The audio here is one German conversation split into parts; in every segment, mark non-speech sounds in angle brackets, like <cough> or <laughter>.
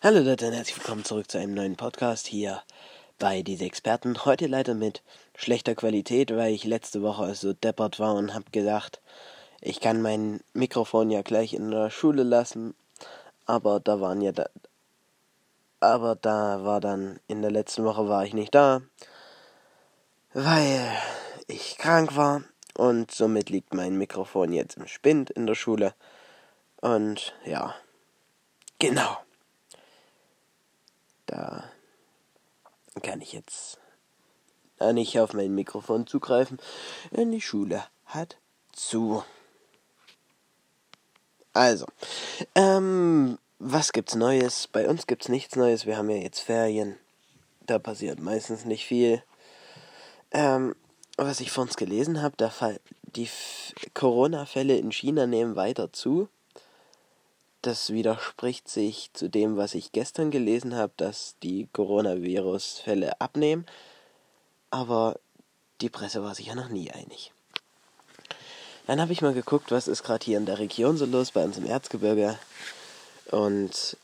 Hallo Leute und herzlich willkommen zurück zu einem neuen Podcast hier bei diese Experten. Heute leider mit schlechter Qualität, weil ich letzte Woche so deppert war und habe gedacht, ich kann mein Mikrofon ja gleich in der Schule lassen, aber da waren ja da, aber da war dann in der letzten Woche war ich nicht da, weil ich krank war und somit liegt mein Mikrofon jetzt im Spind in der Schule und ja, genau. Da kann ich jetzt nicht auf mein Mikrofon zugreifen, denn die Schule hat zu. Also, ähm, was gibt's Neues? Bei uns gibt's nichts Neues. Wir haben ja jetzt Ferien. Da passiert meistens nicht viel. Ähm, was ich von uns gelesen habe, die Corona-Fälle in China nehmen weiter zu das widerspricht sich zu dem, was ich gestern gelesen habe, dass die Coronavirus-Fälle abnehmen. Aber die Presse war sich ja noch nie einig. Dann habe ich mal geguckt, was ist gerade hier in der Region so los, bei uns im Erzgebirge. Und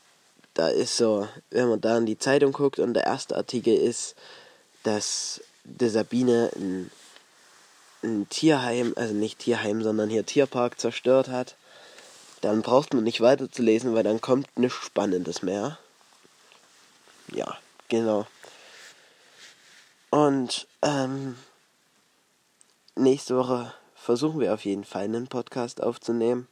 da ist so, wenn man da in die Zeitung guckt und der erste Artikel ist, dass der Sabine ein, ein Tierheim, also nicht Tierheim, sondern hier Tierpark zerstört hat dann braucht man nicht weiter zu lesen, weil dann kommt nichts Spannendes mehr. Ja, genau. Und ähm, nächste Woche versuchen wir auf jeden Fall einen Podcast aufzunehmen.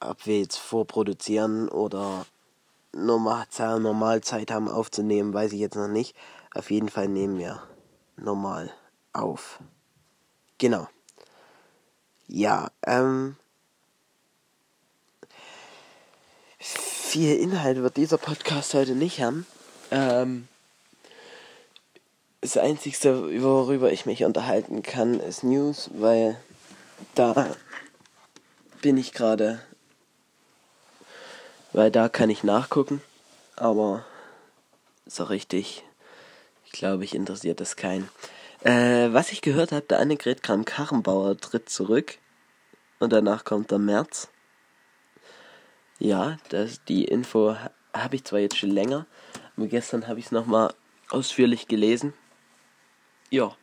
Ob wir jetzt vorproduzieren oder normal, normal Zeit haben aufzunehmen, weiß ich jetzt noch nicht. Auf jeden Fall nehmen wir normal auf. Genau. Ja, ähm. Viel Inhalt wird dieser Podcast heute nicht haben. Ähm. Das Einzige, worüber ich mich unterhalten kann, ist News, weil da bin ich gerade. Weil da kann ich nachgucken. Aber so richtig, ich glaube, ich interessiert das keinen. Äh, was ich gehört habe, der Annegret Kram-Karrenbauer tritt zurück. Und danach kommt der März. Ja, das, die Info habe ich zwar jetzt schon länger, aber gestern habe ich es nochmal ausführlich gelesen. Ja.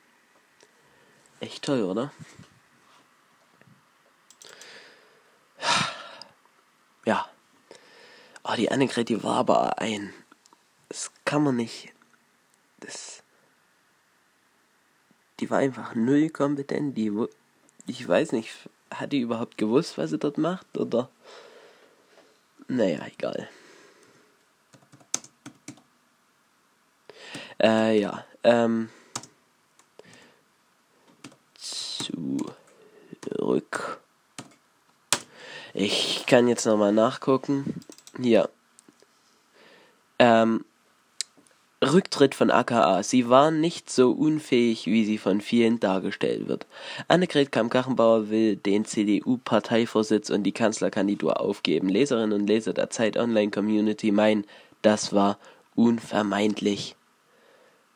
Echt toll, oder? Ja. Oh, die Annegret, die war aber ein. Das kann man nicht. Das die war einfach null kompetent. Die, ich weiß nicht, hat die überhaupt gewusst, was sie dort macht? Oder? Naja, egal. Äh, ja, ähm. Zurück. Ich kann jetzt nochmal nachgucken. Hier. Ähm, Rücktritt von aka. Sie war nicht so unfähig, wie sie von vielen dargestellt wird. Annegret Kamm-Kachenbauer will den CDU-Parteivorsitz und die Kanzlerkandidatur aufgeben. Leserinnen und Leser der Zeit Online Community meinen, das war unvermeidlich.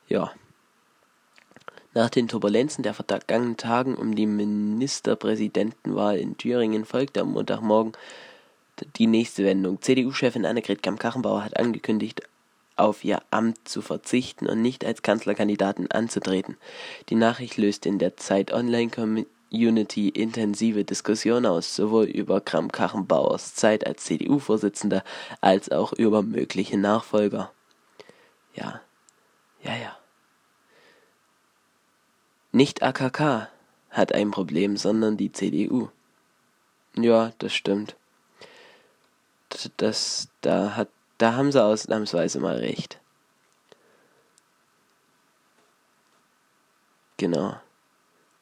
Ja. Nach den Turbulenzen der vergangenen Tagen um die Ministerpräsidentenwahl in Thüringen folgte am Montagmorgen die nächste Wendung. CDU-Chefin Annegret Kamm-Kachenbauer hat angekündigt, auf ihr Amt zu verzichten und nicht als Kanzlerkandidatin anzutreten. Die Nachricht löst in der Zeit Online Community intensive Diskussionen aus, sowohl über Kramp-Karrenbauers Zeit als CDU-Vorsitzender als auch über mögliche Nachfolger. Ja, ja, ja. Nicht AKK hat ein Problem, sondern die CDU. Ja, das stimmt. Das da hat da haben sie ausnahmsweise mal recht. Genau.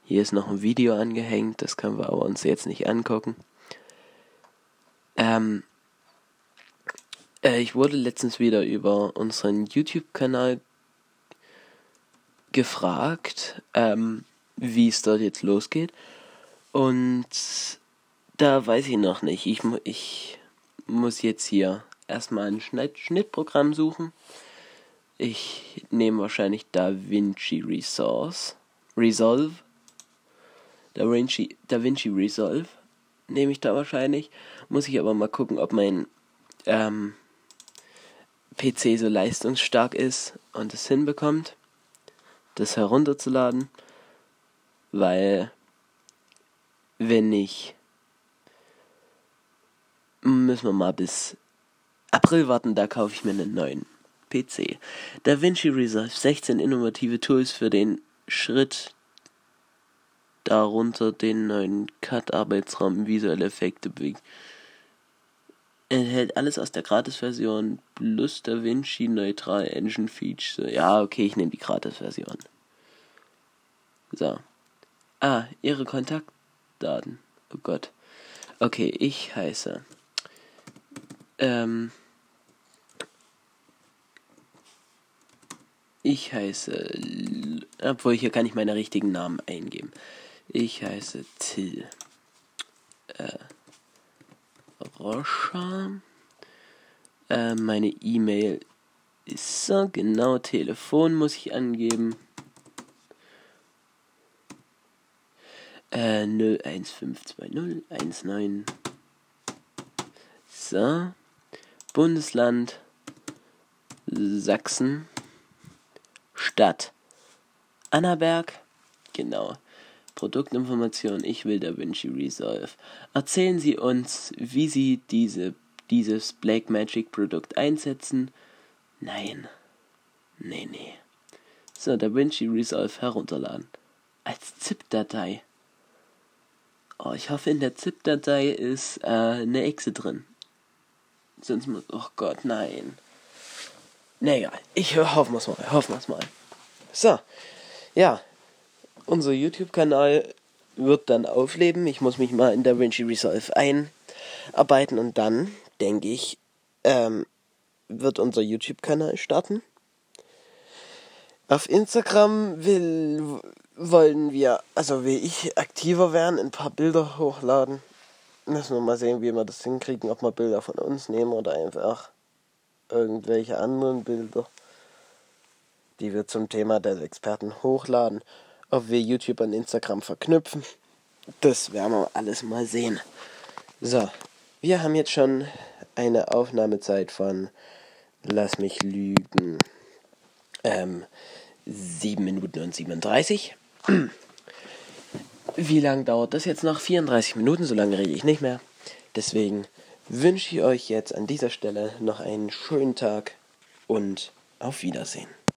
Hier ist noch ein Video angehängt, das können wir aber uns jetzt nicht angucken. Ähm, äh, ich wurde letztens wieder über unseren YouTube-Kanal gefragt, ähm, wie es dort jetzt losgeht. Und da weiß ich noch nicht. Ich, ich muss jetzt hier erstmal ein Schnitt Schnittprogramm suchen. Ich nehme wahrscheinlich DaVinci Resource. Resolve. DaVinci, DaVinci Resolve nehme ich da wahrscheinlich. Muss ich aber mal gucken, ob mein ähm, PC so leistungsstark ist und es hinbekommt, das herunterzuladen. Weil, wenn nicht, müssen wir mal bis April warten, da kaufe ich mir einen neuen PC. DaVinci Resolve 16 innovative Tools für den Schritt darunter den neuen Cut-Arbeitsraum, visuelle Effekte enthält alles aus der Gratis-Version plus DaVinci neutral Engine Feature. Ja, okay, ich nehme die Gratis-Version. So. Ah, Ihre Kontaktdaten. Oh Gott. Okay, ich heiße. Ähm. Ich heiße. Obwohl, hier kann ich meine richtigen Namen eingeben. Ich heiße Till. Äh. Roscha. Äh, meine E-Mail ist so, genau, Telefon muss ich angeben. Äh, 01520 19. So. Bundesland Sachsen. Stadt Annaberg. Genau. Produktinformation, ich will DaVinci Resolve. Erzählen Sie uns, wie Sie diese, dieses Blackmagic Produkt einsetzen. Nein. Nee, nee. So, DaVinci Resolve herunterladen. Als ZIP-Datei. Oh, ich hoffe, in der ZIP-Datei ist äh, eine Exe drin. Sonst muss. Oh Gott, nein. Na egal. Ich hoffen wir es mal. Hoffen wir es mal. So. Ja, unser YouTube-Kanal wird dann aufleben. Ich muss mich mal in DaVinci Resolve einarbeiten und dann, denke ich, ähm, wird unser YouTube-Kanal starten. Auf Instagram will, wollen wir, also will ich aktiver werden, ein paar Bilder hochladen. Müssen wir mal sehen, wie wir das hinkriegen, ob wir Bilder von uns nehmen oder einfach irgendwelche anderen Bilder, die wir zum Thema des Experten hochladen ob wir YouTube und Instagram verknüpfen. Das werden wir alles mal sehen. So, wir haben jetzt schon eine Aufnahmezeit von, lass mich lügen, ähm, 7 Minuten und 37. <clears throat> Wie lange dauert das jetzt noch? 34 Minuten, so lange rede ich nicht mehr. Deswegen wünsche ich euch jetzt an dieser Stelle noch einen schönen Tag und auf Wiedersehen.